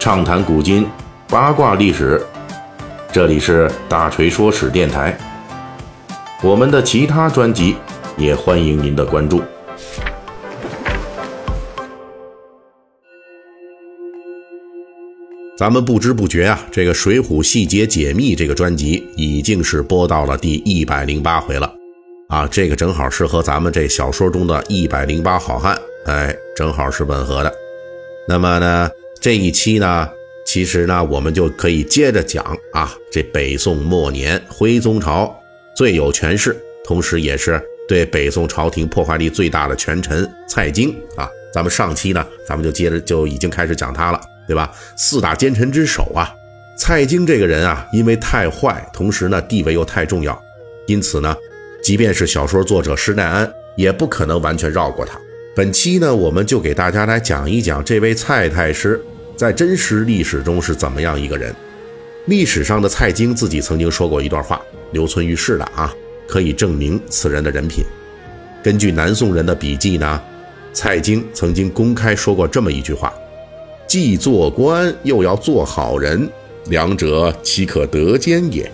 畅谈古今，八卦历史。这里是大锤说史电台。我们的其他专辑也欢迎您的关注。咱们不知不觉啊，这个《水浒细节解密》这个专辑已经是播到了第一百零八回了。啊，这个正好是和咱们这小说中的一百零八好汉，哎，正好是吻合的。那么呢，这一期呢，其实呢，我们就可以接着讲啊，这北宋末年徽宗朝最有权势，同时也是对北宋朝廷破坏力最大的权臣蔡京啊。咱们上期呢，咱们就接着就已经开始讲他了，对吧？四大奸臣之首啊，蔡京这个人啊，因为太坏，同时呢，地位又太重要，因此呢。即便是小说作者施耐庵，也不可能完全绕过他。本期呢，我们就给大家来讲一讲这位蔡太师在真实历史中是怎么样一个人。历史上的蔡京自己曾经说过一段话，留存于世的啊，可以证明此人的人品。根据南宋人的笔记呢，蔡京曾经公开说过这么一句话：“既做官又要做好人，两者岂可得兼也？”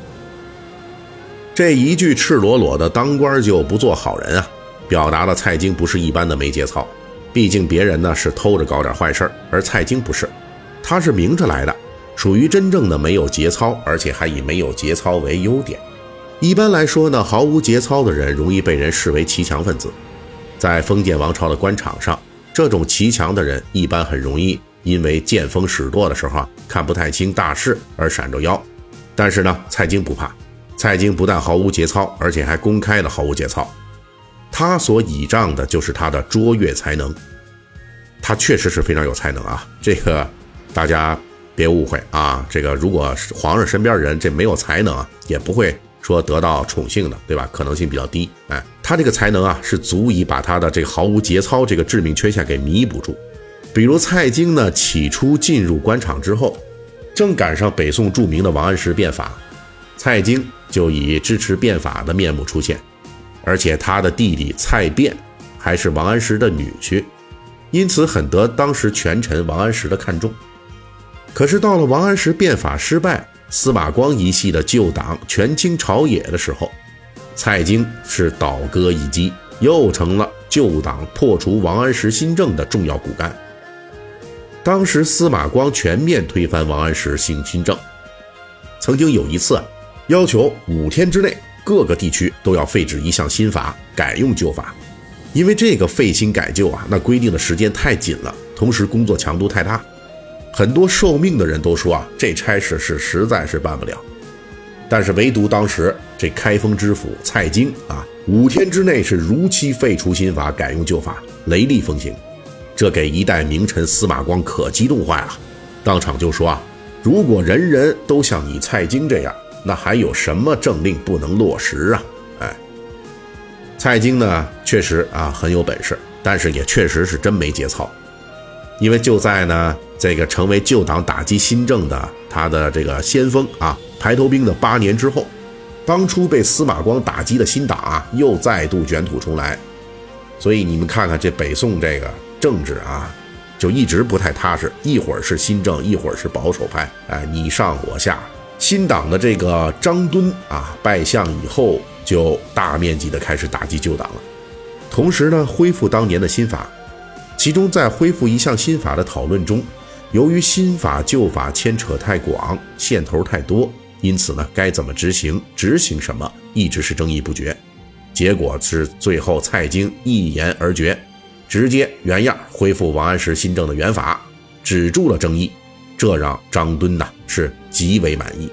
这一句赤裸裸的“当官就不做好人啊”，表达了蔡京不是一般的没节操。毕竟别人呢是偷着搞点坏事而蔡京不是，他是明着来的，属于真正的没有节操，而且还以没有节操为优点。一般来说呢，毫无节操的人容易被人视为骑墙分子。在封建王朝的官场上，这种骑墙的人一般很容易因为见风使舵的时候啊看不太清大势而闪着腰。但是呢，蔡京不怕。蔡京不但毫无节操，而且还公开的毫无节操。他所倚仗的就是他的卓越才能。他确实是非常有才能啊，这个大家别误会啊。这个如果皇上身边人这没有才能啊，也不会说得到宠幸的，对吧？可能性比较低。哎，他这个才能啊，是足以把他的这个毫无节操这个致命缺陷给弥补住。比如蔡京呢，起初进入官场之后，正赶上北宋著名的王安石变法。蔡京就以支持变法的面目出现，而且他的弟弟蔡卞还是王安石的女婿，因此很得当时权臣王安石的看重。可是到了王安石变法失败，司马光一系的旧党权倾朝野的时候，蔡京是倒戈一击，又成了旧党破除王安石新政的重要骨干。当时司马光全面推翻王安石新新政，曾经有一次。要求五天之内各个地区都要废止一项新法，改用旧法。因为这个废新改旧啊，那规定的时间太紧了，同时工作强度太大，很多受命的人都说啊，这差事是实在是办不了。但是唯独当时这开封知府蔡京啊，五天之内是如期废除新法，改用旧法，雷厉风行，这给一代名臣司马光可激动坏了，当场就说啊，如果人人都像你蔡京这样。那还有什么政令不能落实啊？哎，蔡京呢，确实啊很有本事，但是也确实是真没节操。因为就在呢这个成为旧党打击新政的他的这个先锋啊排头兵的八年之后，当初被司马光打击的新党啊又再度卷土重来。所以你们看看这北宋这个政治啊，就一直不太踏实，一会儿是新政，一会儿是保守派，哎，你上我下。新党的这个张敦啊拜相以后，就大面积的开始打击旧党了，同时呢恢复当年的新法。其中在恢复一项新法的讨论中，由于新法旧法牵扯太广，线头太多，因此呢该怎么执行，执行什么，一直是争议不绝。结果是最后蔡京一言而决，直接原样恢复王安石新政的原法，止住了争议。这让张敦呐是极为满意。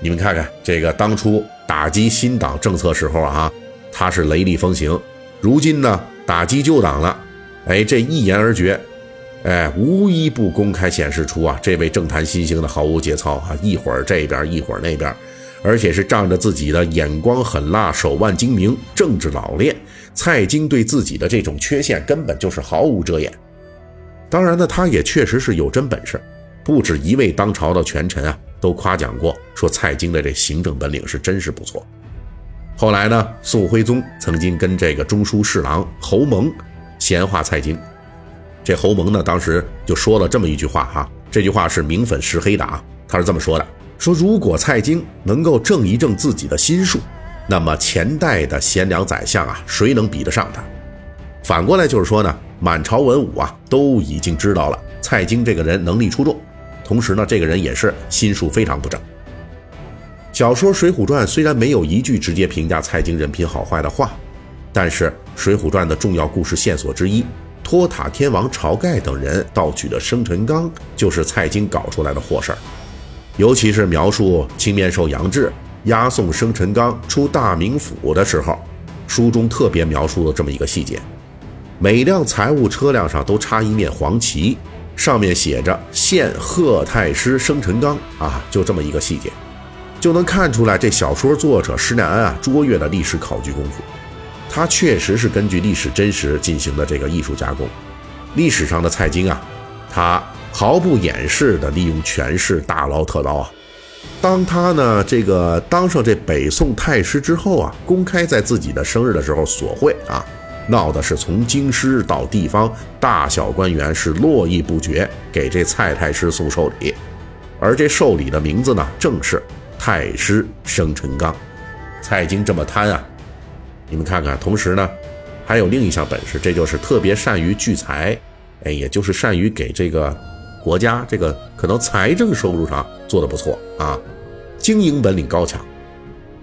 你们看看这个当初打击新党政策时候啊，他是雷厉风行；如今呢打击旧党了，哎，这一言而决，哎，无一不公开显示出啊，这位政坛新星的毫无节操啊，一会儿这边一会儿那边，而且是仗着自己的眼光狠辣、手腕精明、政治老练，蔡京对自己的这种缺陷根本就是毫无遮掩。当然呢，他也确实是有真本事。不止一位当朝的权臣啊，都夸奖过，说蔡京的这行政本领是真是不错。后来呢，宋徽宗曾经跟这个中书侍郎侯蒙闲话蔡京，这侯蒙呢，当时就说了这么一句话哈，这句话是明粉实黑的啊，他是这么说的：说如果蔡京能够正一正自己的心术，那么前代的贤良宰相啊，谁能比得上他？反过来就是说呢，满朝文武啊都已经知道了蔡京这个人能力出众，同时呢，这个人也是心术非常不正。小说《水浒传》虽然没有一句直接评价蔡京人品好坏的话，但是《水浒传》的重要故事线索之一。托塔天王晁盖等人盗取的生辰纲，就是蔡京搞出来的祸事儿。尤其是描述青面兽杨志押送生辰纲出大名府的时候，书中特别描述了这么一个细节：每辆财物车辆上都插一面黄旗，上面写着“献贺太师生辰纲”啊，就这么一个细节，就能看出来这小说作者施耐庵啊卓越的历史考据功夫。他确实是根据历史真实进行的这个艺术加工。历史上的蔡京啊，他毫不掩饰地利用权势大捞特捞啊。当他呢这个当上这北宋太师之后啊，公开在自己的生日的时候索贿啊，闹的是从京师到地方大小官员是络绎不绝给这蔡太师送寿礼，而这寿礼的名字呢，正是太师生辰纲。蔡京这么贪啊！你们看看，同时呢，还有另一项本事，这就是特别善于聚财，哎，也就是善于给这个国家这个可能财政收入上做得不错啊，经营本领高强。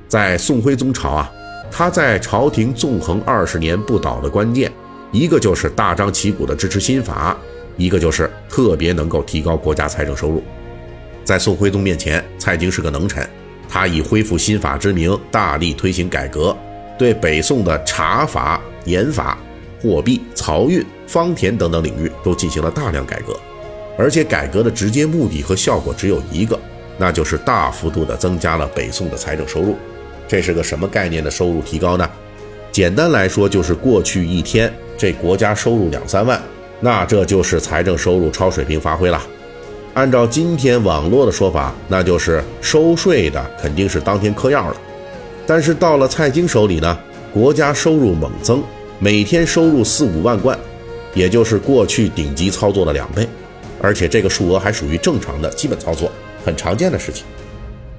在宋徽宗朝啊，他在朝廷纵横二十年不倒的关键，一个就是大张旗鼓的支持新法，一个就是特别能够提高国家财政收入。在宋徽宗面前，蔡京是个能臣，他以恢复新法之名，大力推行改革。对北宋的茶法、盐法、货币、漕运、方田等等领域都进行了大量改革，而且改革的直接目的和效果只有一个，那就是大幅度的增加了北宋的财政收入。这是个什么概念的收入提高呢？简单来说，就是过去一天这国家收入两三万，那这就是财政收入超水平发挥了。按照今天网络的说法，那就是收税的肯定是当天嗑药了。但是到了蔡京手里呢，国家收入猛增，每天收入四五万贯，也就是过去顶级操作的两倍，而且这个数额还属于正常的基本操作，很常见的事情。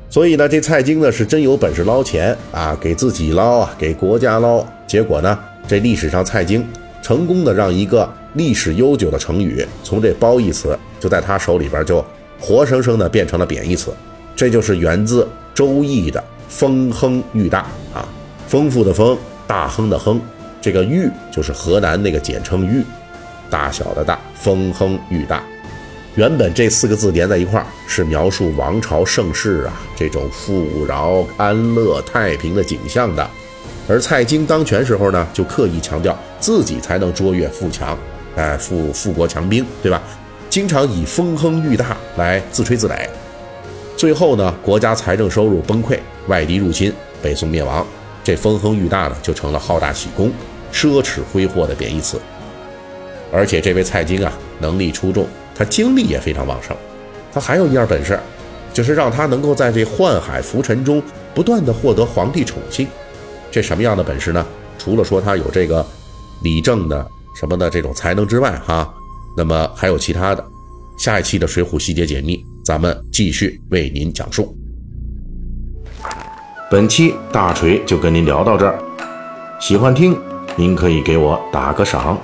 所以呢，这蔡京呢是真有本事捞钱啊，给自己捞啊，给国家捞。结果呢，这历史上蔡京成功的让一个历史悠久的成语，从这褒义词就在他手里边就活生生的变成了贬义词，这就是源自《周易》的。丰亨裕大啊，丰富的丰，大亨的亨，这个裕就是河南那个简称裕，大小的大，丰亨裕大。原本这四个字连在一块儿是描述王朝盛世啊，这种富饶、安乐、太平的景象的。而蔡京当权时候呢，就刻意强调自己才能卓越富强，哎，富富国强兵，对吧？经常以丰亨裕大来自吹自擂。最后呢，国家财政收入崩溃，外敌入侵，北宋灭亡，这丰亨裕大呢就成了好大喜功、奢侈挥霍的贬义词。而且这位蔡京啊，能力出众，他精力也非常旺盛，他还有一样本事，就是让他能够在这宦海浮沉中不断的获得皇帝宠幸。这什么样的本事呢？除了说他有这个理政的什么的这种才能之外，哈，那么还有其他的。下一期的《水浒细节解密》。咱们继续为您讲述。本期大锤就跟您聊到这儿，喜欢听您可以给我打个赏。